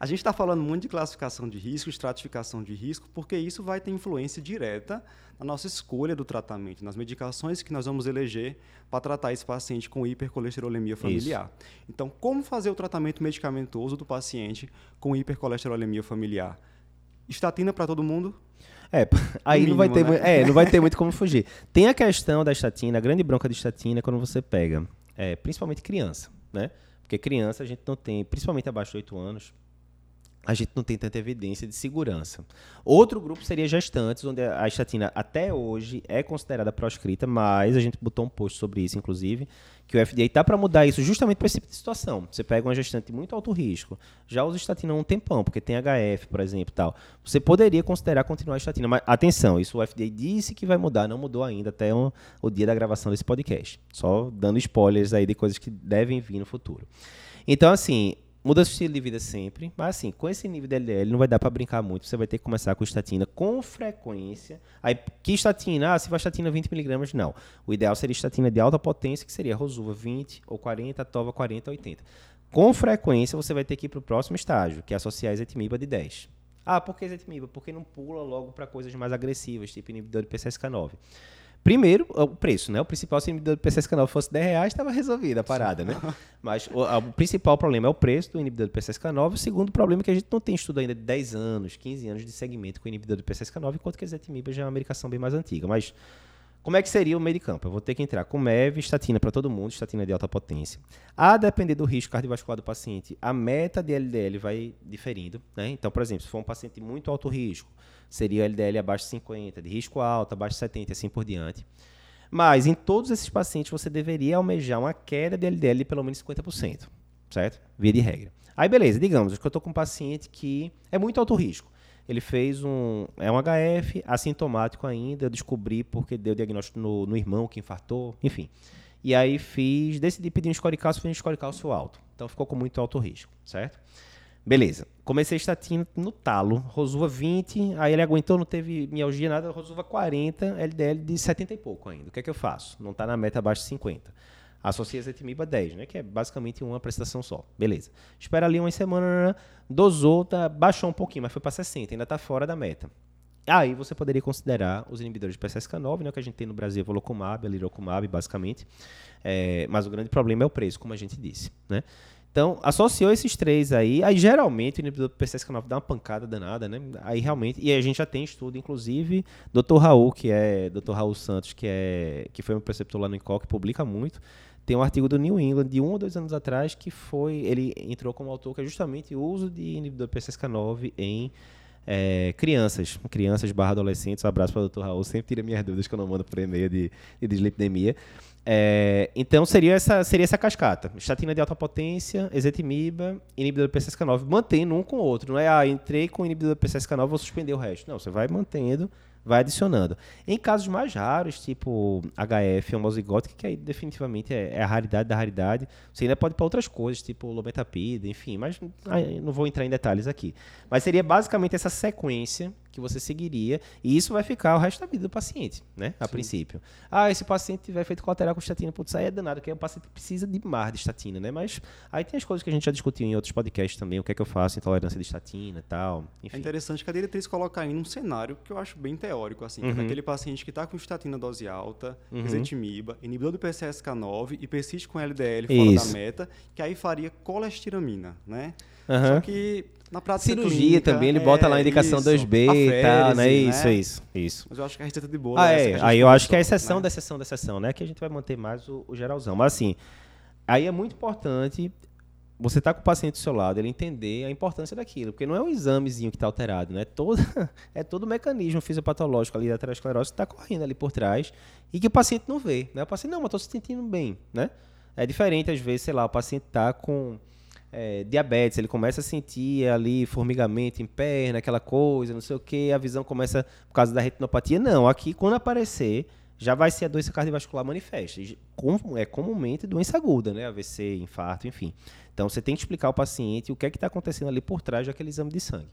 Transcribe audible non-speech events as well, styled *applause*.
A gente está falando muito de classificação de risco, estratificação de risco, porque isso vai ter influência direta na nossa escolha do tratamento, nas medicações que nós vamos eleger para tratar esse paciente com hipercolesterolemia familiar. Isso. Então, como fazer o tratamento medicamentoso do paciente com hipercolesterolemia familiar? Estatina para todo mundo? É, aí mínimo, não vai ter, né? é, não vai ter *laughs* muito como fugir. Tem a questão da estatina, a grande bronca de estatina é quando você pega, é, principalmente criança, né? Porque criança a gente não tem, principalmente abaixo de 8 anos, a gente não tem tanta evidência de segurança. Outro grupo seria gestantes, onde a estatina até hoje é considerada proscrita, mas a gente botou um post sobre isso, inclusive, que o FDA está para mudar isso justamente para esse tipo de situação. Você pega uma gestante muito alto risco, já usa estatina há um tempão, porque tem HF, por exemplo, tal. Você poderia considerar continuar a estatina, mas atenção, isso o FDA disse que vai mudar, não mudou ainda até o, o dia da gravação desse podcast. Só dando spoilers aí de coisas que devem vir no futuro. Então, assim, muda o estilo de vida sempre, mas assim, com esse nível de LDL não vai dar para brincar muito, você vai ter que começar com estatina com frequência. Aí, que estatina? Ah, se vai estatina 20mg, não. O ideal seria estatina de alta potência, que seria Rosuva 20 ou 40, Tova 40, 80. Com frequência, você vai ter que ir para o próximo estágio, que é associar a ezetimiba de 10. Ah, por que ezetimiba? Porque não pula logo para coisas mais agressivas, tipo inibidor de PCSK9. Primeiro, o preço, né? O principal, se o PCSK9 fosse 10 reais, estava resolvida a parada, Sim. né? *laughs* Mas o, a, o, principal problema é o preço do inibidor do PCSK9. O segundo problema é que a gente não tem estudo ainda de 10 anos, 15 anos de segmento com inibidor do PCSK9, enquanto que a ezetimiba já é uma medicação bem mais antiga. Mas como é que seria o meio de campo? Eu vou ter que entrar com MEV, estatina para todo mundo, estatina de alta potência. A depender do risco cardiovascular do paciente, a meta de LDL vai diferindo, né? Então, por exemplo, se for um paciente muito alto risco, seria LDL abaixo de 50, de risco alto, abaixo de 70 e assim por diante. Mas em todos esses pacientes você deveria almejar uma queda de LDL de pelo menos 50%, certo? Via de regra. Aí beleza, digamos que eu estou com um paciente que é muito alto risco. Ele fez um. É um HF assintomático ainda, eu descobri porque deu diagnóstico no, no irmão que infartou, enfim. E aí fiz, decidi pedir um score cálcio, fiz um score cálcio alto. Então ficou com muito alto risco, certo? Beleza. Comecei estatina no talo. Rosuva 20, aí ele aguentou, não teve mialgia, nada. Rosuva 40, LDL de 70 e pouco ainda. O que é que eu faço? Não está na meta abaixo de 50. Associa ezetimiba 10, né? Que é basicamente uma prestação só. Beleza. Espera ali uma semana, dosou, tá, baixou um pouquinho, mas foi para 60, ainda está fora da meta. Aí você poderia considerar os inibidores de PCSK9, né, que a gente tem no Brasil, volocumab, alirocumab, basicamente. É, mas o grande problema é o preço, como a gente disse, né? Então, associou esses três aí, aí geralmente o inibidor do PCSK9 dá uma pancada danada, né? Aí realmente, e a gente já tem estudo, inclusive, Dr. Raul, que é Dr. Raul Santos, que é que foi um preceptor lá no INCOL, que publica muito, tem um artigo do New England de um ou dois anos atrás que foi, ele entrou como autor que é justamente o uso de inibidor PCSK9 em é, crianças, crianças barra adolescentes. Um abraço para o Dr. Raul, sempre tira minhas dúvidas que eu não mando por e-mail de, de dislipidemia. É, então seria essa, seria essa cascata. Estatina de alta potência, ezetimiba, inibidor do PCSK9, mantendo um com o outro. Não é, ah, entrei com inibidor do PCSK9, vou suspender o resto. Não, você vai mantendo, vai adicionando. Em casos mais raros, tipo HF homozigótica, que aí definitivamente é, é, a raridade da raridade, você ainda pode para outras coisas, tipo lometapida, enfim, mas não vou entrar em detalhes aqui. Mas seria basicamente essa sequência que você seguiria, e isso vai ficar o resto da vida do paciente, né? A Sim. princípio. Ah, esse paciente tiver feito colateral com estatina, putz, aí é danado, porque o paciente precisa de mais de estatina, né? Mas aí tem as coisas que a gente já discutiu em outros podcasts também, o que é que eu faço, intolerância de estatina e tal, enfim. É interessante que a diretriz coloca aí num cenário que eu acho bem teórico, assim, uhum. que é uhum. paciente que está com estatina dose alta, uhum. inibidor do PCSK9 e persiste com LDL fora isso. da meta, que aí faria colestiramina, né? Uhum. Só que na prática Cirurgia clínica, também, ele bota lá a indicação isso, 2B e tal, né? Isso, né? isso, isso. Mas eu acho que a receita de bolo ah, é. Aí eu acho que é a exceção né? da exceção da exceção, né? Que a gente vai manter mais o, o geralzão. Mas assim, aí é muito importante você tá com o paciente do seu lado, ele entender a importância daquilo, porque não é um examezinho que está alterado, né? Todo, *laughs* é todo o mecanismo fisiopatológico ali da aterosclerose que está correndo ali por trás e que o paciente não vê, né? O paciente, não, mas estou se sentindo bem, né? É diferente, às vezes, sei lá, o paciente está com é, diabetes, ele começa a sentir ali formigamento em perna, aquela coisa, não sei o que, a visão começa por causa da retinopatia. Não, aqui quando aparecer, já vai ser a doença cardiovascular manifesta. É comumente doença aguda, né? AVC, infarto, enfim. Então você tem que explicar ao paciente o que é que está acontecendo ali por trás daquele exame de sangue.